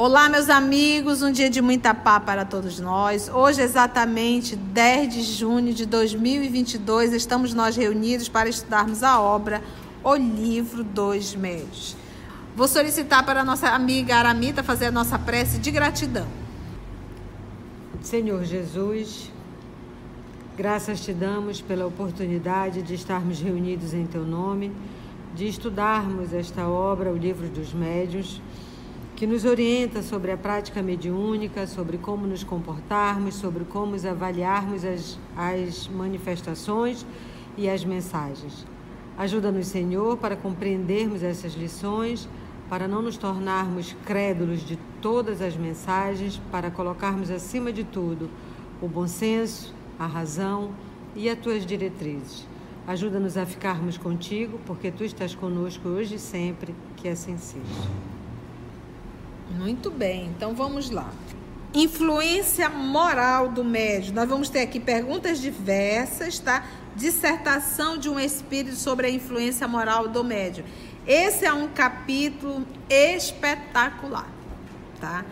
Olá, meus amigos, um dia de muita paz para todos nós. Hoje, exatamente 10 de junho de 2022, estamos nós reunidos para estudarmos a obra O Livro dos Médios. Vou solicitar para nossa amiga Aramita fazer a nossa prece de gratidão. Senhor Jesus, graças te damos pela oportunidade de estarmos reunidos em teu nome, de estudarmos esta obra, o Livro dos Médios que nos orienta sobre a prática mediúnica, sobre como nos comportarmos, sobre como avaliarmos as, as manifestações e as mensagens. Ajuda-nos, Senhor, para compreendermos essas lições, para não nos tornarmos crédulos de todas as mensagens, para colocarmos acima de tudo o bom senso, a razão e as tuas diretrizes. Ajuda-nos a ficarmos contigo, porque tu estás conosco hoje e sempre, que assim seja. Muito bem, então vamos lá. Influência moral do médium. Nós vamos ter aqui perguntas diversas, tá? Dissertação de um espírito sobre a influência moral do médium. Esse é um capítulo espetacular, tá?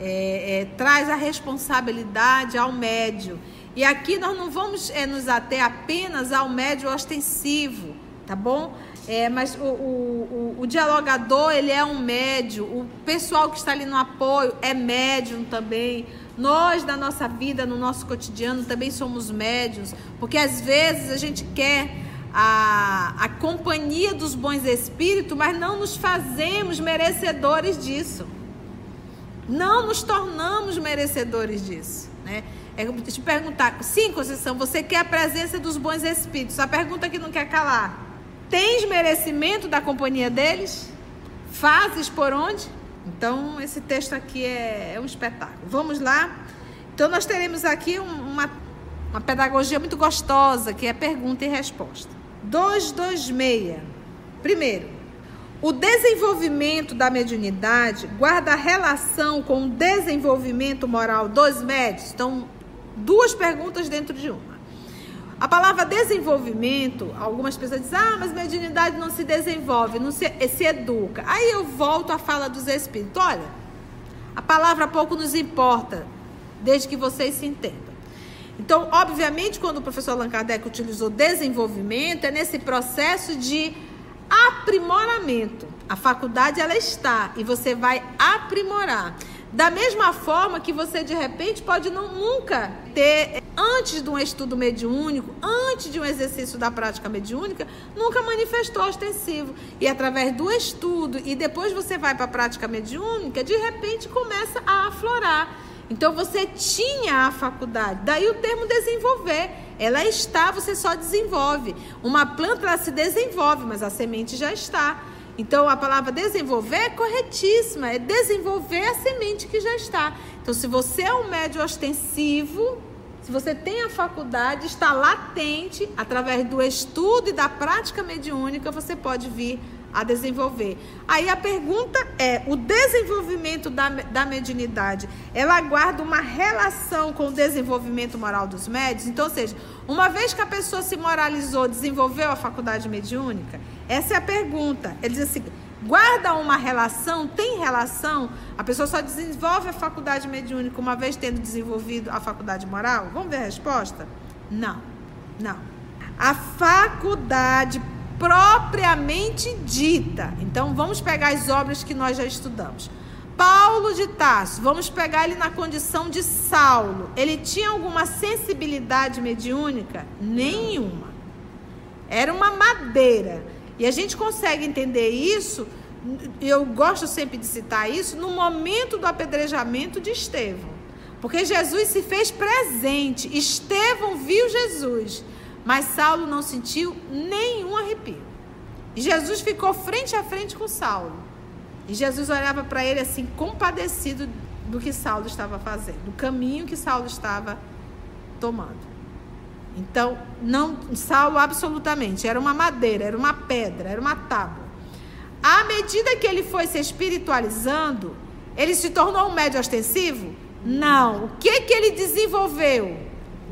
É, é, traz a responsabilidade ao médium. E aqui nós não vamos é, nos ater apenas ao médium ostensivo, tá bom? É, mas o, o, o, o, dialogador, ele é um médio, o pessoal que está ali no apoio é médium também. Nós, na nossa vida, no nosso cotidiano, também somos médios, porque às vezes a gente quer a, a companhia dos bons espíritos, mas não nos fazemos merecedores disso. Não nos tornamos merecedores disso, né? É te perguntar, sim, Conceição, você quer a presença dos bons espíritos? A pergunta que não quer calar. Tens merecimento da companhia deles? Fazes por onde? Então, esse texto aqui é, é um espetáculo. Vamos lá? Então, nós teremos aqui uma, uma pedagogia muito gostosa, que é pergunta e resposta. 226. Primeiro, o desenvolvimento da mediunidade guarda relação com o desenvolvimento moral dos médios? Então, duas perguntas dentro de uma. A palavra desenvolvimento, algumas pessoas dizem, ah, mas mediunidade não se desenvolve, não se, se educa. Aí eu volto à fala dos espíritos. Olha, a palavra pouco nos importa, desde que vocês se entendam. Então, obviamente, quando o professor Allan Kardec utilizou desenvolvimento, é nesse processo de aprimoramento. A faculdade, ela está, e você vai aprimorar. Da mesma forma que você de repente pode não, nunca ter, antes de um estudo mediúnico, antes de um exercício da prática mediúnica, nunca manifestou ostensivo. E através do estudo e depois você vai para a prática mediúnica, de repente começa a aflorar. Então você tinha a faculdade, daí o termo desenvolver. Ela está, você só desenvolve. Uma planta ela se desenvolve, mas a semente já está. Então a palavra desenvolver é corretíssima, é desenvolver a semente que já está. Então, se você é um médio ostensivo, se você tem a faculdade, está latente, através do estudo e da prática mediúnica, você pode vir a desenvolver. Aí a pergunta é: o desenvolvimento da, da mediunidade, ela guarda uma relação com o desenvolvimento moral dos médios? Então, ou seja, uma vez que a pessoa se moralizou, desenvolveu a faculdade mediúnica, essa é a pergunta. Ele diz assim: guarda uma relação, tem relação? A pessoa só desenvolve a faculdade mediúnica uma vez tendo desenvolvido a faculdade moral? Vamos ver a resposta? Não, não. A faculdade propriamente dita. Então vamos pegar as obras que nós já estudamos. Paulo de Tarso, vamos pegar ele na condição de Saulo. Ele tinha alguma sensibilidade mediúnica? Nenhuma. Era uma madeira. E a gente consegue entender isso, eu gosto sempre de citar isso, no momento do apedrejamento de Estevão. Porque Jesus se fez presente. Estevão viu Jesus, mas Saulo não sentiu nenhum arrepio. E Jesus ficou frente a frente com Saulo. E Jesus olhava para ele assim, compadecido do que Saulo estava fazendo, do caminho que Saulo estava tomando. Então, não Saulo absolutamente, era uma madeira, era uma pedra, era uma tábua. À medida que ele foi se espiritualizando, ele se tornou um médio ostensivo? Não. O que que ele desenvolveu?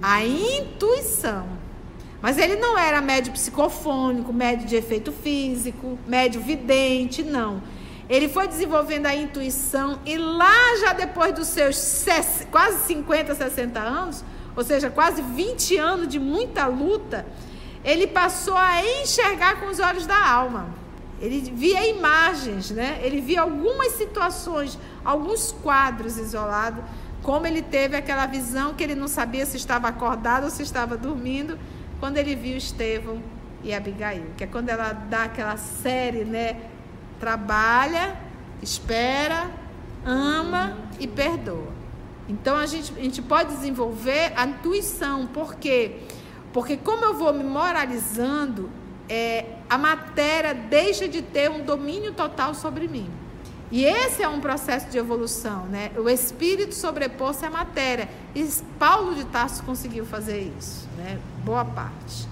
A intuição. Mas ele não era médio psicofônico, médio de efeito físico, médio vidente, não. Ele foi desenvolvendo a intuição e lá já depois dos seus quase 50, 60 anos, ou seja, quase 20 anos de muita luta, ele passou a enxergar com os olhos da alma. Ele via imagens, né? Ele via algumas situações, alguns quadros isolados, como ele teve aquela visão que ele não sabia se estava acordado ou se estava dormindo quando ele viu Estevão e Abigail, que é quando ela dá aquela série, né? Trabalha, espera, ama e perdoa. Então a gente, a gente pode desenvolver a intuição, por quê? Porque como eu vou me moralizando, é, a matéria deixa de ter um domínio total sobre mim. E esse é um processo de evolução, né? O espírito sobrepôs-se à matéria. E Paulo de Tarso conseguiu fazer isso, né? Boa parte.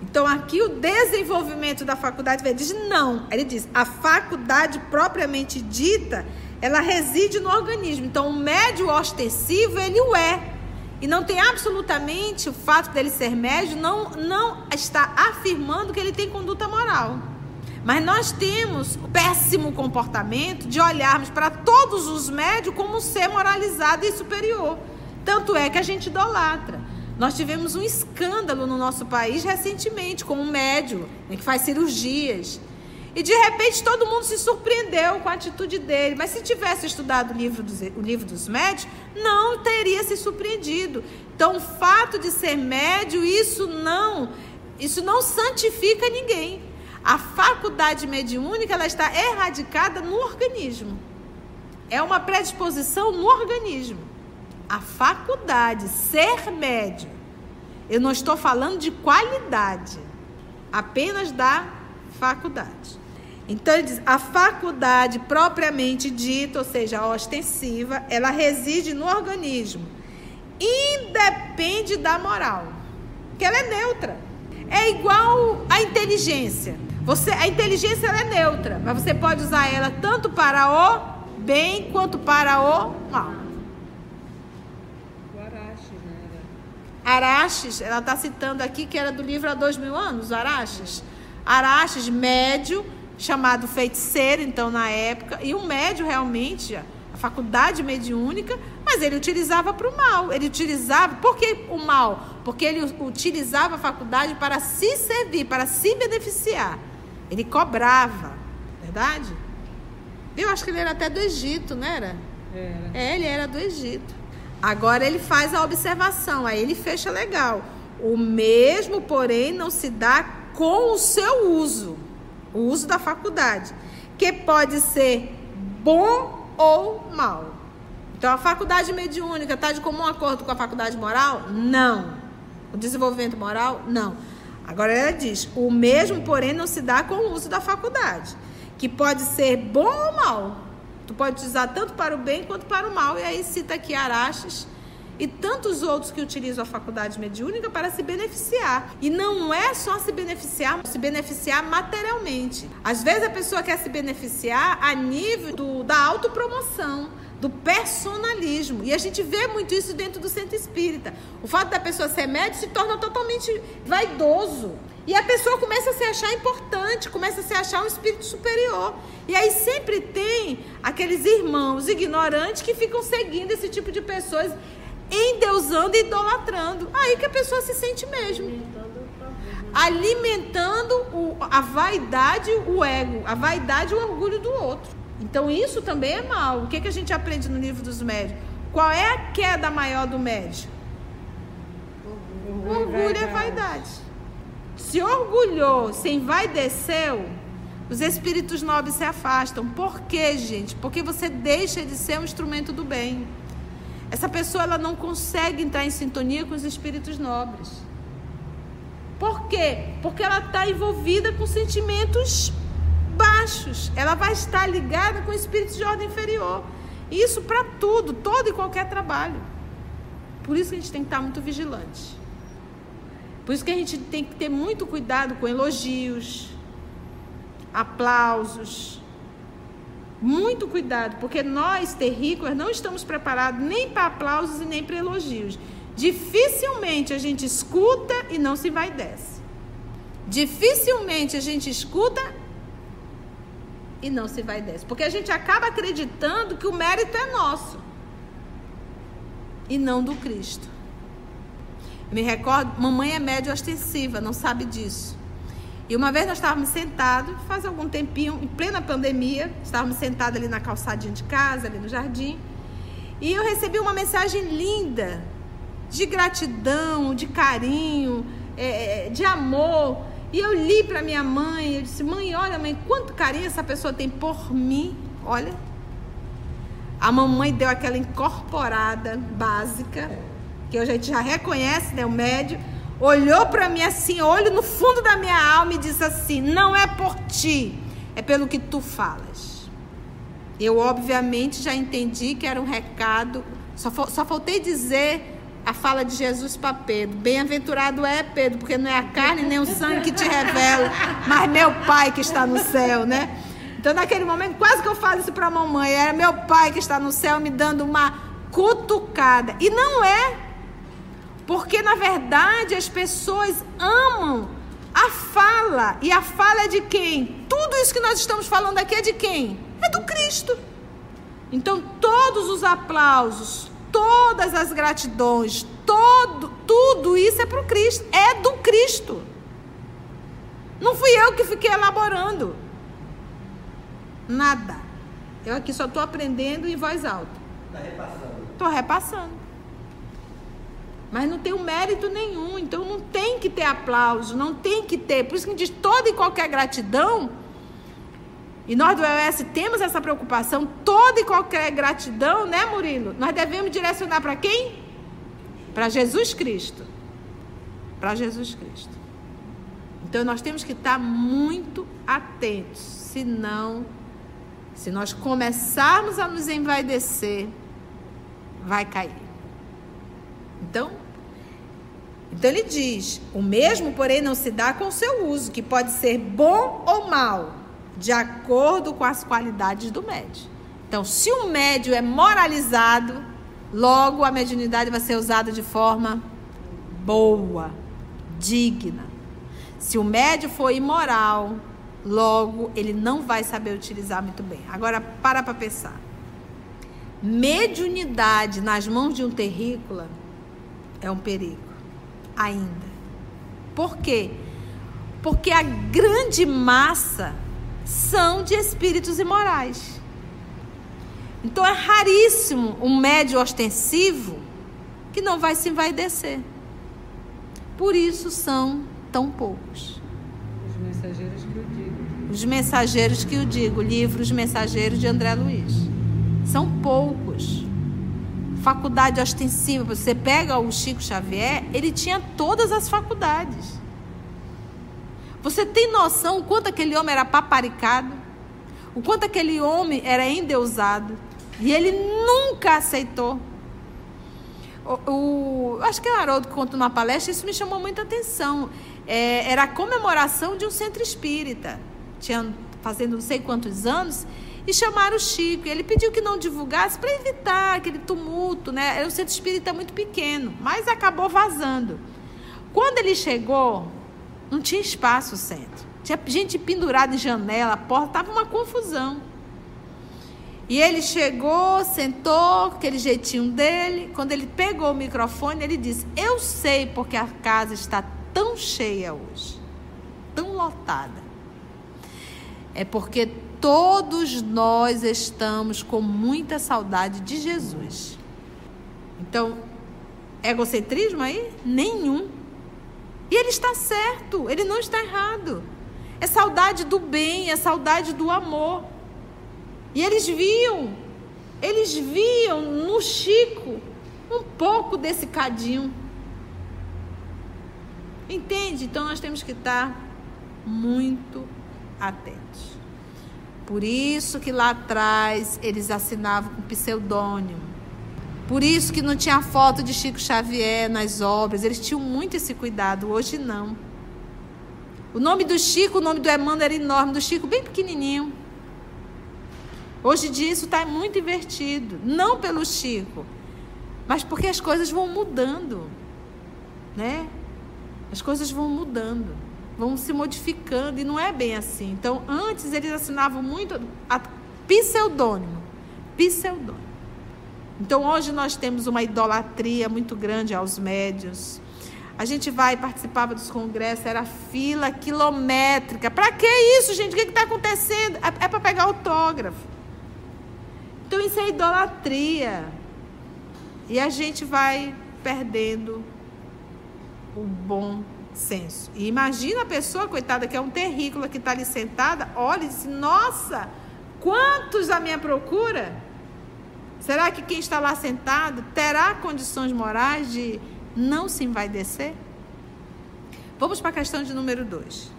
Então aqui o desenvolvimento da faculdade ele diz não. Ele diz a faculdade propriamente dita, ela reside no organismo. Então o médio ostensivo ele o é. E não tem absolutamente o fato dele ser médio não não está afirmando que ele tem conduta moral. Mas nós temos o péssimo comportamento de olharmos para todos os médios como ser moralizado e superior. Tanto é que a gente idolatra. Nós tivemos um escândalo no nosso país recentemente com um médio né, que faz cirurgias. E de repente todo mundo se surpreendeu com a atitude dele. Mas se tivesse estudado o livro dos, o livro dos médios, não teria se surpreendido. Então, o fato de ser médio, isso não, isso não santifica ninguém. A faculdade mediúnica ela está erradicada no organismo. É uma predisposição no organismo. A faculdade, ser médio. Eu não estou falando de qualidade, apenas da faculdade. Então ele diz, a faculdade propriamente dita, ou seja, a ostensiva, ela reside no organismo. Independe da moral. Que ela é neutra. É igual a inteligência. Você, a inteligência é neutra, mas você pode usar ela tanto para o bem quanto para o mal. O Araches, né? Araches, ela está citando aqui que era do livro há dois mil anos, Araches. Araches, médio, chamado feiticeiro, então, na época, e um médio realmente, a faculdade mediúnica, mas ele utilizava para o mal. Ele utilizava, por que o mal? Porque ele utilizava a faculdade para se servir, para se beneficiar. Ele cobrava, verdade? Eu acho que ele era até do Egito, não era? Era. É, ele era do Egito. Agora ele faz a observação, aí ele fecha legal. O mesmo, porém, não se dá com o seu uso, o uso da faculdade, que pode ser bom ou mal. Então a faculdade mediúnica está de comum acordo com a faculdade moral? Não. O desenvolvimento moral? Não. Agora ela diz: o mesmo, porém, não se dá com o uso da faculdade, que pode ser bom ou mal. Tu pode usar tanto para o bem quanto para o mal. E aí cita aqui Araches e tantos outros que utilizam a faculdade mediúnica para se beneficiar. E não é só se beneficiar, se beneficiar materialmente. Às vezes a pessoa quer se beneficiar a nível do, da autopromoção do personalismo. E a gente vê muito isso dentro do centro espírita. O fato da pessoa ser médico se torna totalmente vaidoso. E a pessoa começa a se achar importante, começa a se achar um espírito superior. E aí sempre tem aqueles irmãos ignorantes que ficam seguindo esse tipo de pessoas, endeusando e idolatrando. Aí que a pessoa se sente mesmo. Alimentando o, a vaidade, o ego, a vaidade e o orgulho do outro. Então isso também é mal. O que, que a gente aprende no livro dos médios? Qual é a queda maior do médio? Orgulho, orgulho é vaidade. Se orgulhou, se envaideceu, os espíritos nobres se afastam. Por quê, gente? Porque você deixa de ser um instrumento do bem. Essa pessoa ela não consegue entrar em sintonia com os espíritos nobres. Por quê? Porque ela está envolvida com sentimentos baixos. Ela vai estar ligada com espíritos de ordem inferior. Isso para tudo, todo e qualquer trabalho. Por isso que a gente tem que estar muito vigilante. Por isso que a gente tem que ter muito cuidado com elogios, aplausos. Muito cuidado, porque nós, terrícolas, não estamos preparados nem para aplausos e nem para elogios. Dificilmente a gente escuta e não se vai desce. Dificilmente a gente escuta e não se vai desce. Porque a gente acaba acreditando que o mérito é nosso e não do Cristo. Me recordo, mamãe é médio ostensiva, não sabe disso. E uma vez nós estávamos sentados, faz algum tempinho, em plena pandemia, estávamos sentados ali na calçadinha de casa, ali no jardim, e eu recebi uma mensagem linda, de gratidão, de carinho, é, é de amor. E eu li para minha mãe, eu disse: Mãe, olha, mãe, quanto carinho essa pessoa tem por mim. Olha. A mamãe deu aquela incorporada básica, que a gente já reconhece, né? O médio olhou para mim assim, olho no fundo da minha alma e disse assim: Não é por ti, é pelo que tu falas. Eu, obviamente, já entendi que era um recado, só, só faltei dizer a fala de Jesus para Pedro: Bem-aventurado é Pedro, porque não é a carne nem o sangue que te revela, mas meu Pai que está no céu, né? Então, naquele momento, quase que eu falo isso para a mamãe: era meu Pai que está no céu me dando uma cutucada. E não é porque na verdade as pessoas amam a fala. E a fala é de quem? Tudo isso que nós estamos falando aqui é de quem? É do Cristo. Então todos os aplausos, todas as gratidões, todo, tudo isso é para o Cristo. É do Cristo. Não fui eu que fiquei elaborando. Nada. Eu aqui só estou aprendendo em voz alta. Está repassando. Estou repassando. Mas não tem um mérito nenhum, então não tem que ter aplauso, não tem que ter. Por isso que diz toda e qualquer gratidão. E nós do EOS temos essa preocupação, toda e qualquer gratidão, né, Murilo? Nós devemos direcionar para quem? Para Jesus Cristo. Para Jesus Cristo. Então nós temos que estar muito atentos, senão, se nós começarmos a nos envaidecer, vai cair. Então, então ele diz: o mesmo, porém, não se dá com o seu uso, que pode ser bom ou mal, de acordo com as qualidades do médio. Então, se o médio é moralizado, logo a mediunidade vai ser usada de forma boa, digna. Se o médio for imoral, logo ele não vai saber utilizar muito bem. Agora, para para pensar. Mediunidade nas mãos de um terrícola é um perigo ainda. Por quê? Porque a grande massa são de espíritos imorais. Então é raríssimo um médio ostensivo que não vai se envaidecer. Por isso são tão poucos. Os mensageiros que o digo. Os mensageiros que o digo, livros mensageiros de André Luiz. São poucos faculdade ostensiva. Você pega o Chico Xavier, ele tinha todas as faculdades. Você tem noção o quanto aquele homem era paparicado? O quanto aquele homem era endeusado? E ele nunca aceitou. O, o acho que é o Haroldo que contou numa palestra, isso me chamou muita atenção. É, era a comemoração de um centro espírita. Tinha fazendo não sei quantos anos e chamaram o Chico. E ele pediu que não divulgasse para evitar aquele tumulto, né? Era um centro espírita muito pequeno, mas acabou vazando. Quando ele chegou, não tinha espaço o centro. Tinha gente pendurada em janela, porta, estava uma confusão. E ele chegou, sentou, aquele jeitinho dele. Quando ele pegou o microfone, ele disse: Eu sei porque a casa está tão cheia hoje, tão lotada. É porque todos nós estamos com muita saudade de Jesus. Então, egocentrismo aí? Nenhum. E ele está certo, ele não está errado. É saudade do bem, é saudade do amor. E eles viam, eles viam no Chico um pouco desse cadinho. Entende? Então nós temos que estar muito atentos. Por isso que lá atrás eles assinavam com pseudônimo. Por isso que não tinha foto de Chico Xavier nas obras. Eles tinham muito esse cuidado. Hoje não. O nome do Chico, o nome do Emmanuel era enorme, do Chico bem pequenininho. Hoje em dia isso está muito invertido. Não pelo Chico, mas porque as coisas vão mudando, né? As coisas vão mudando, vão se modificando e não é bem assim. Então, antes eles assinavam muito a pseudônimo, pseudônimo. Então, hoje nós temos uma idolatria muito grande aos médios. A gente vai participava dos congressos, era fila quilométrica. Para que isso, gente? O que está acontecendo? É, é para pegar autógrafo. Então, isso é idolatria. E a gente vai perdendo o bom senso. E imagina a pessoa, coitada, que é um terrícola que está ali sentada, olha e diz: Nossa, quantos a minha procura? Será que quem está lá sentado terá condições morais de não se envaidecer? Vamos para a questão de número 2.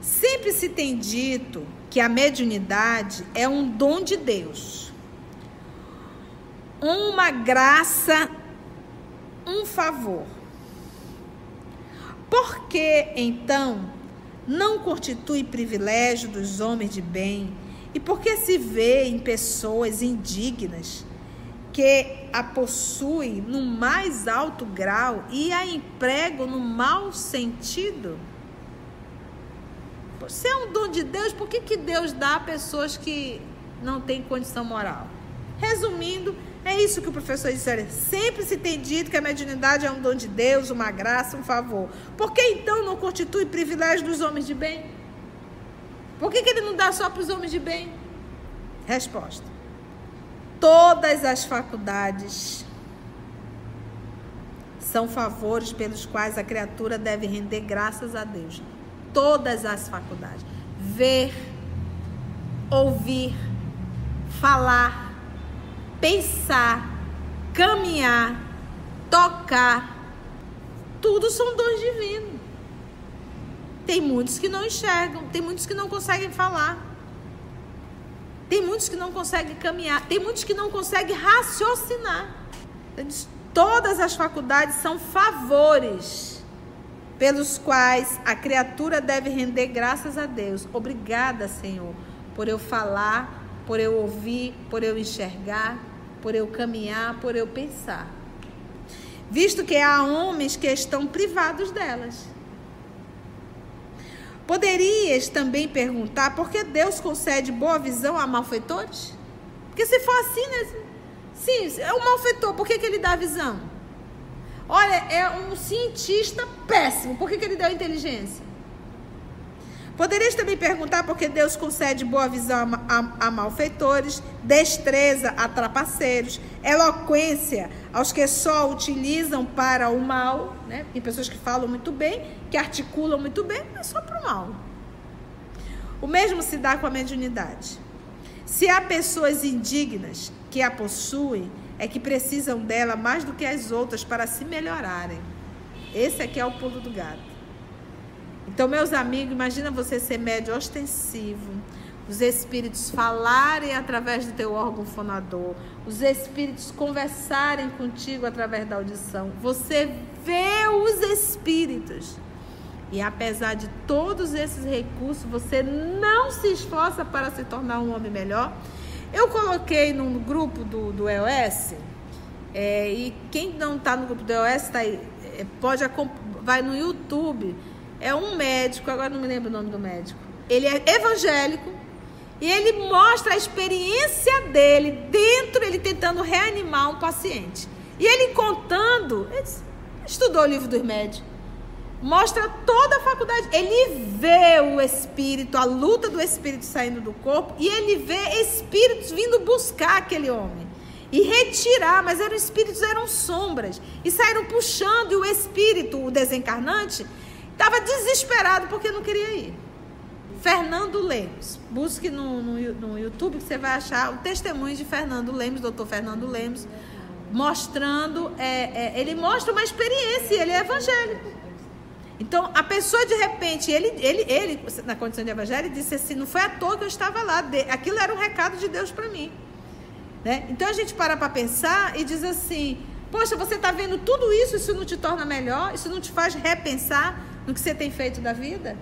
Sempre se tem dito que a mediunidade é um dom de Deus, uma graça, um favor. Por que, então, não constitui privilégio dos homens de bem? E por que se vê em pessoas indignas que a possuem no mais alto grau e a empregam no mau sentido? Se é um dom de Deus, por que, que Deus dá a pessoas que não têm condição moral? Resumindo, é isso que o professor disse. Sempre se tem dito que a mediunidade é um dom de Deus, uma graça, um favor. Por que então não constitui privilégio dos homens de bem? Por que, que ele não dá só para os homens de bem? Resposta: Todas as faculdades são favores pelos quais a criatura deve render graças a Deus. Todas as faculdades: ver, ouvir, falar pensar, caminhar, tocar, tudo são dons divinos. Tem muitos que não enxergam, tem muitos que não conseguem falar. Tem muitos que não conseguem caminhar, tem muitos que não conseguem raciocinar. Todas as faculdades são favores pelos quais a criatura deve render graças a Deus. Obrigada, Senhor, por eu falar, por eu ouvir, por eu enxergar, por eu caminhar, por eu pensar. Visto que há homens que estão privados delas. Poderias também perguntar por que Deus concede boa visão a malfeitores? Porque se for assim, né? Sim, é um malfeitor, por que, que ele dá visão? Olha, é um cientista péssimo, por que, que ele deu inteligência? Poderias também perguntar por que Deus concede boa visão a, a, a, malfeitores, destreza a trapaceiros, eloquência aos que só utilizam para o mal, né? Tem pessoas que falam muito bem, que articulam muito bem, mas só para o mal. O mesmo se dá com a mediunidade. Se há pessoas indignas que a possuem, é que precisam dela mais do que as outras para se melhorarem. Esse aqui é o pulo do gato. Então, meus amigos, imagina você ser médio ostensivo, os espíritos falarem através do teu órgão fonador, os espíritos conversarem contigo através da audição. Você vê os espíritos. E apesar de todos esses recursos, você não se esforça para se tornar um homem melhor. Eu coloquei no grupo do, do EOS, é, e quem não está no grupo do EOS tá aí, é, pode vai no YouTube é um médico, agora não me lembro o nome do médico. Ele é evangélico e ele mostra a experiência dele dentro, ele tentando reanimar um paciente. E ele contando, ele estudou o livro dos médicos, mostra toda a faculdade. Ele vê o espírito, a luta do espírito saindo do corpo, e ele vê espíritos vindo buscar aquele homem e retirar, mas eram espíritos, eram sombras, e saíram puxando, e o espírito, o desencarnante, Estava desesperado porque não queria ir. Fernando Lemos. Busque no, no, no, YouTube que você vai achar o testemunho de Fernando Lemos, doutor Fernando Lemos, mostrando. É, é, ele mostra uma experiência, ele é evangélico. Então, a pessoa de repente, ele, ele, ele, na condição de evangelho, disse assim: não foi à toa que eu estava lá, aquilo era um recado de Deus para mim. Né? Então a gente para para pensar e diz assim: poxa, você está vendo tudo isso, isso não te torna melhor, isso não te faz repensar no que você tem feito da vida?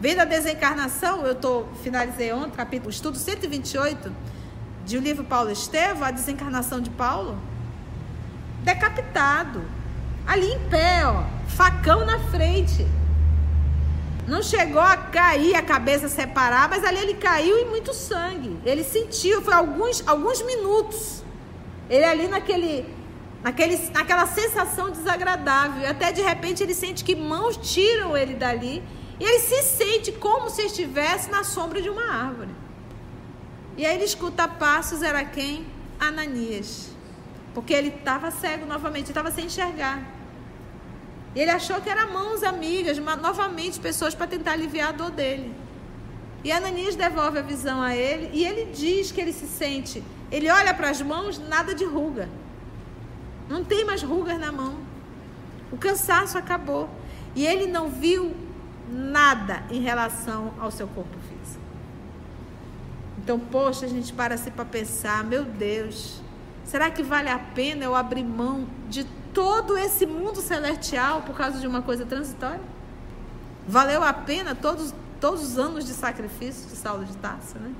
Vendo a desencarnação, eu tô, finalizei ontem, capítulo, estudo 128, de o livro Paulo Estevam, a desencarnação de Paulo. decapitado. Ali em pé, ó, facão na frente. Não chegou a cair, a cabeça separar, mas ali ele caiu e muito sangue. Ele sentiu, foi alguns, alguns minutos. Ele ali naquele, naquele, naquela sensação desagradável. Até de repente ele sente que mãos tiram ele dali. E ele se sente como se estivesse na sombra de uma árvore. E aí ele escuta passos, era quem? Ananias. Porque ele estava cego novamente, estava sem enxergar. E ele achou que eram mãos amigas, novamente pessoas para tentar aliviar a dor dele. E Ananias devolve a visão a ele e ele diz que ele se sente. Ele olha para as mãos, nada de ruga. Não tem mais rugas na mão. O cansaço acabou. E ele não viu nada em relação ao seu corpo físico. Então, poxa, a gente para se para pensar, meu Deus, será que vale a pena eu abrir mão de todo esse mundo celestial por causa de uma coisa transitória? Valeu a pena todos, todos os anos de sacrifício de Saulo de Tarso, né?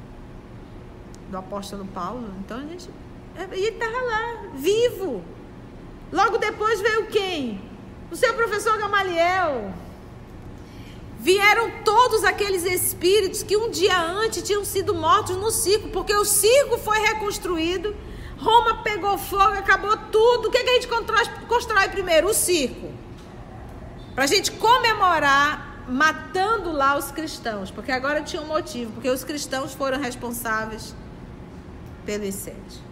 Do apóstolo Paulo. Então a gente. É, ele estava lá, vivo. Logo depois veio quem? O seu professor Gamaliel. Vieram todos aqueles espíritos que um dia antes tinham sido mortos no circo, porque o circo foi reconstruído Roma pegou fogo, acabou tudo. O que, é que a gente constrói, constrói primeiro? O circo. Para a gente comemorar matando lá os cristãos. Porque agora tinha um motivo. Porque os cristãos foram responsáveis pelo incêndio.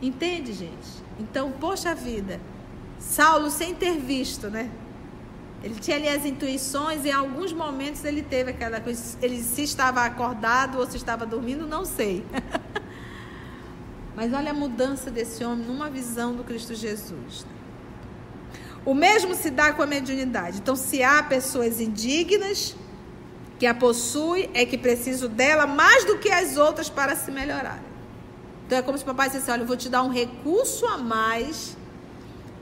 Entende, gente? Então, poxa vida. Saulo, sem ter visto, né? Ele tinha ali as intuições, e em alguns momentos ele teve aquela coisa. Ele se estava acordado ou se estava dormindo, não sei. Mas olha a mudança desse homem numa visão do Cristo Jesus. O mesmo se dá com a mediunidade. Então, se há pessoas indignas que a possuem, é que preciso dela mais do que as outras para se melhorarem. Então, é como se o papai dissesse: Olha, eu vou te dar um recurso a mais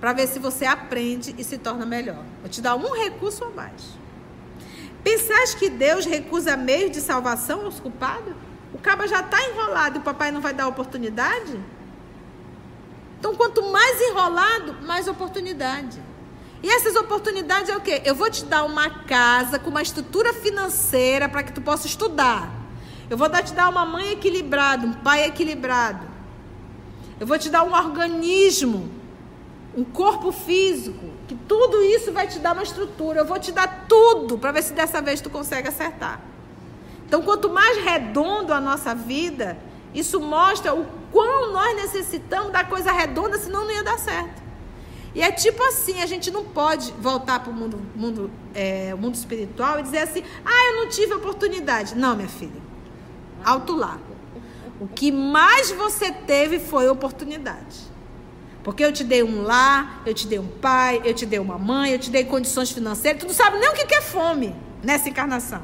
para ver se você aprende e se torna melhor. Vou te dar um recurso a mais. Pensais que Deus recusa meios de salvação aos culpados? O caba já está enrolado e o papai não vai dar oportunidade? Então, quanto mais enrolado, mais oportunidade. E essas oportunidades é o quê? Eu vou te dar uma casa com uma estrutura financeira para que tu possa estudar. Eu vou te dar uma mãe equilibrada, um pai equilibrado. Eu vou te dar um organismo, um corpo físico, que tudo isso vai te dar uma estrutura. Eu vou te dar tudo para ver se dessa vez tu consegue acertar. Então, quanto mais redondo a nossa vida, isso mostra o quão nós necessitamos da coisa redonda, senão não ia dar certo. E é tipo assim, a gente não pode voltar para o mundo, mundo, é, mundo espiritual e dizer assim, ah, eu não tive oportunidade. Não, minha filha. Alto lá. O que mais você teve foi oportunidade. Porque eu te dei um lar, eu te dei um pai, eu te dei uma mãe, eu te dei condições financeiras. Tu não sabe nem o que é fome nessa encarnação.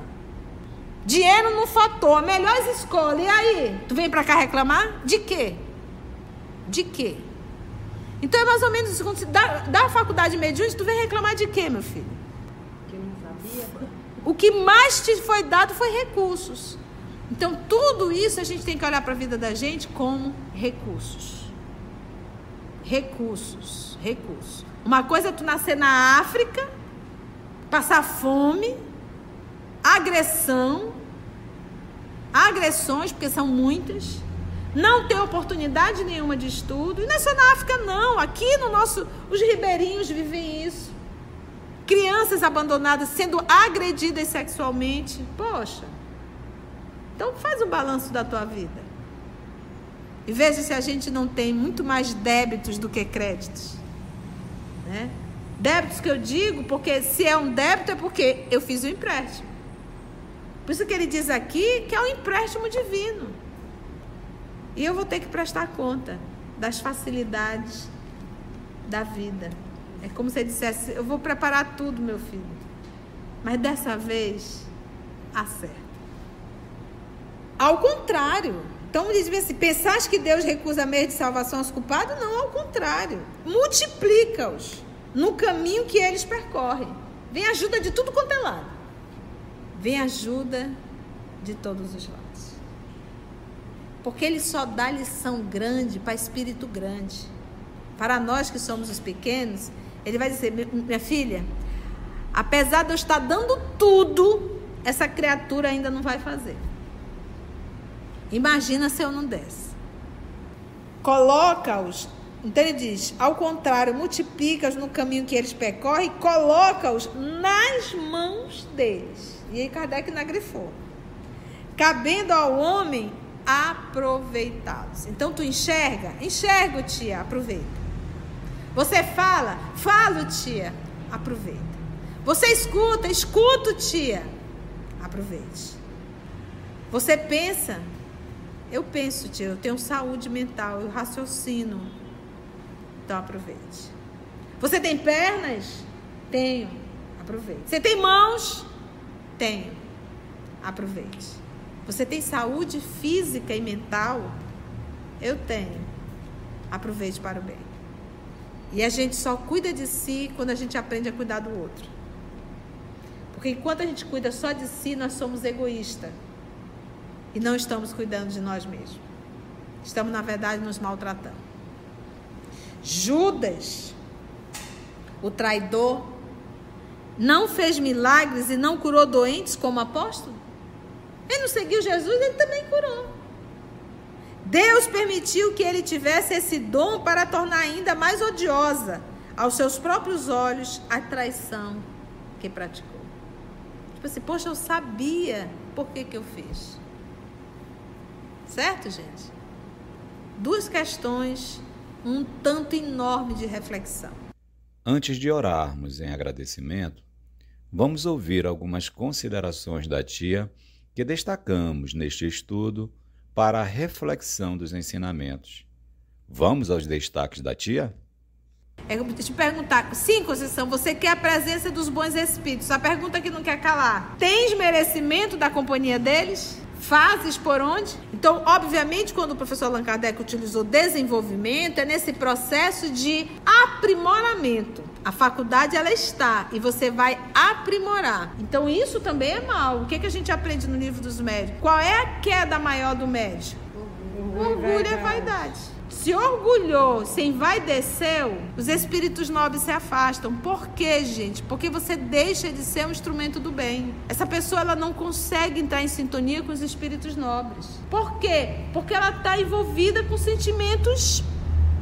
Dinheiro no fator, melhores escolas. E aí? Tu vem para cá reclamar? De quê? De quê? Então é mais ou menos isso. Quando você dá, dá a faculdade mediúnica, tu vem reclamar de quê, meu filho? Que eu não sabia. O que mais te foi dado foi recursos. Então tudo isso a gente tem que olhar para a vida da gente como recursos. Recursos, recursos. Uma coisa é tu nascer na África, passar fome, agressão, agressões, porque são muitas, não ter oportunidade nenhuma de estudo. E não é só na África, não. Aqui no nosso. Os ribeirinhos vivem isso. Crianças abandonadas sendo agredidas sexualmente. Poxa. Então faz um balanço da tua vida. E veja se a gente não tem muito mais débitos do que créditos. Né? Débitos que eu digo, porque se é um débito é porque eu fiz o um empréstimo. Por isso que ele diz aqui que é um empréstimo divino. E eu vou ter que prestar conta das facilidades da vida. É como se ele dissesse: Eu vou preparar tudo, meu filho. Mas dessa vez, acerta. Ao contrário. Então diz assim: Pensais que Deus recusa meio de salvação aos culpados? Não, ao contrário. Multiplica-os no caminho que eles percorrem. Vem ajuda de tudo quanto é lado. Vem ajuda de todos os lados. Porque ele só dá lição grande para espírito grande. para nós que somos os pequenos, ele vai dizer: minha filha, apesar de eu estar dando tudo, essa criatura ainda não vai fazer. Imagina se eu não desse. Coloca-os, então ele diz, ao contrário, multiplica-os no caminho que eles percorrem, coloca-os nas mãos deles. E aí Kardec nagrifou. Cabendo ao homem aproveitá-los. Então tu enxerga? Enxergo, tia, aproveita. Você fala? Falo, tia, aproveita. Você escuta? Escuto, tia, aproveite. Você pensa? Eu penso, tia, eu tenho saúde mental, eu raciocino. Então aproveite. Você tem pernas? Tenho. Aproveite. Você tem mãos? Tenho. Aproveite. Você tem saúde física e mental? Eu tenho. Aproveite para o bem. E a gente só cuida de si quando a gente aprende a cuidar do outro. Porque enquanto a gente cuida só de si, nós somos egoístas. E não estamos cuidando de nós mesmos. Estamos, na verdade, nos maltratando. Judas, o traidor, não fez milagres e não curou doentes como apóstolo? Ele não seguiu Jesus, ele também curou. Deus permitiu que ele tivesse esse dom para tornar ainda mais odiosa aos seus próprios olhos a traição que praticou. Tipo assim, poxa, eu sabia por que, que eu fiz. Certo, gente? Duas questões, um tanto enorme de reflexão. Antes de orarmos em agradecimento, vamos ouvir algumas considerações da tia que destacamos neste estudo para a reflexão dos ensinamentos. Vamos aos destaques da tia? É, eu perguntar. Sim, Conceição, você quer a presença dos bons espíritos. A pergunta que não quer calar. Tens merecimento da companhia deles? Fases por onde? Então, obviamente, quando o professor Allan Kardec utilizou desenvolvimento, é nesse processo de aprimoramento. A faculdade ela está e você vai aprimorar. Então isso também é mal. O que, que a gente aprende no livro dos médicos? Qual é a queda maior do médico? Orgulho e vaidade se orgulhou, se envaideceu, os espíritos nobres se afastam. Por quê, gente? Porque você deixa de ser um instrumento do bem. Essa pessoa ela não consegue entrar em sintonia com os espíritos nobres. Por quê? Porque ela está envolvida com sentimentos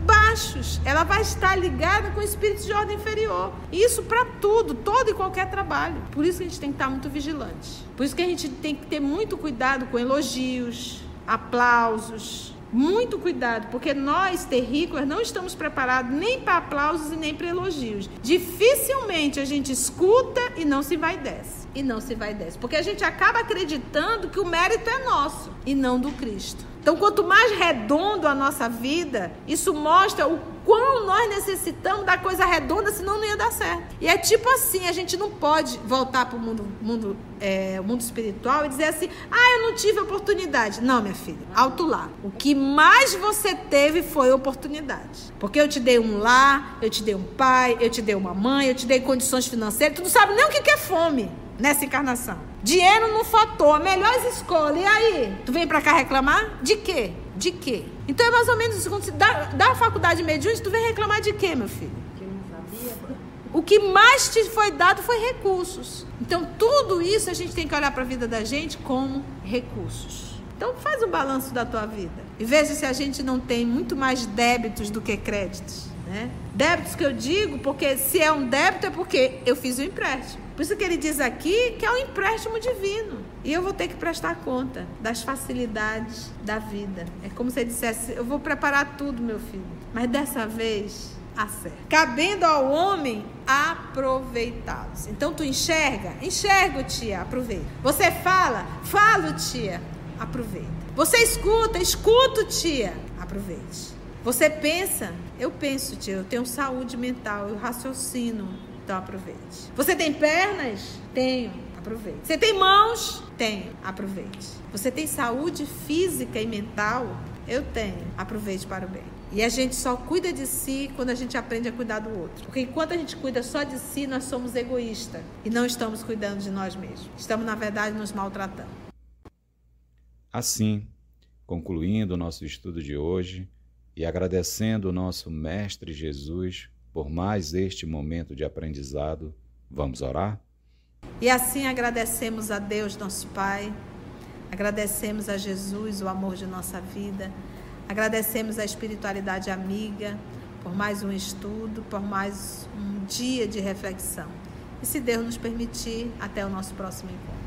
baixos. Ela vai estar ligada com espíritos de ordem inferior. Isso para tudo, todo e qualquer trabalho. Por isso que a gente tem que estar muito vigilante. Por isso que a gente tem que ter muito cuidado com elogios, aplausos, muito cuidado, porque nós, terrícolas, não estamos preparados nem para aplausos e nem para elogios. Dificilmente a gente escuta e não se vai desce. E não se vai desce. Porque a gente acaba acreditando que o mérito é nosso e não do Cristo. Então, quanto mais redondo a nossa vida, isso mostra o quão nós necessitamos da coisa redonda, senão não ia dar certo. E é tipo assim, a gente não pode voltar para o mundo, mundo, é, mundo espiritual e dizer assim, ah, eu não tive oportunidade. Não, minha filha, alto lá. O que mais você teve foi oportunidade. Porque eu te dei um lar, eu te dei um pai, eu te dei uma mãe, eu te dei condições financeiras, tu não sabe nem o que é fome nessa encarnação. Dinheiro não fator, melhores escolas. E aí? Tu vem para cá reclamar? De quê? De quê? Então é mais ou menos. Quando você dá, dá a faculdade mediúnica, tu vem reclamar de quê, meu filho? Que não sabia. O que mais te foi dado foi recursos. Então tudo isso a gente tem que olhar para a vida da gente como recursos. Então faz o balanço da tua vida e veja se a gente não tem muito mais débitos do que créditos. Né? Débitos que eu digo, porque se é um débito é porque eu fiz um empréstimo. Por isso que ele diz aqui que é um empréstimo divino. E eu vou ter que prestar conta das facilidades da vida. É como se ele dissesse: Eu vou preparar tudo, meu filho. Mas dessa vez, acerta. Cabendo ao homem aproveitá-los. Então tu enxerga? Enxergo, tia, aproveita. Você fala? Falo, tia, aproveita. Você escuta? Escuto, tia, aproveite. Você pensa? Eu penso, tia, eu tenho saúde mental, eu raciocino então aproveite. Você tem pernas? Tenho. Aproveite. Você tem mãos? Tenho. Aproveite. Você tem saúde física e mental? Eu tenho. Aproveite para o bem. E a gente só cuida de si quando a gente aprende a cuidar do outro. Porque enquanto a gente cuida só de si, nós somos egoístas e não estamos cuidando de nós mesmos. Estamos, na verdade, nos maltratando. Assim, concluindo o nosso estudo de hoje, E agradecendo o nosso Mestre Jesus por mais este momento de aprendizado, vamos orar? E assim agradecemos a Deus, nosso Pai, agradecemos a Jesus, o amor de nossa vida, agradecemos a espiritualidade amiga por mais um estudo, por mais um dia de reflexão. E se Deus nos permitir, até o nosso próximo encontro.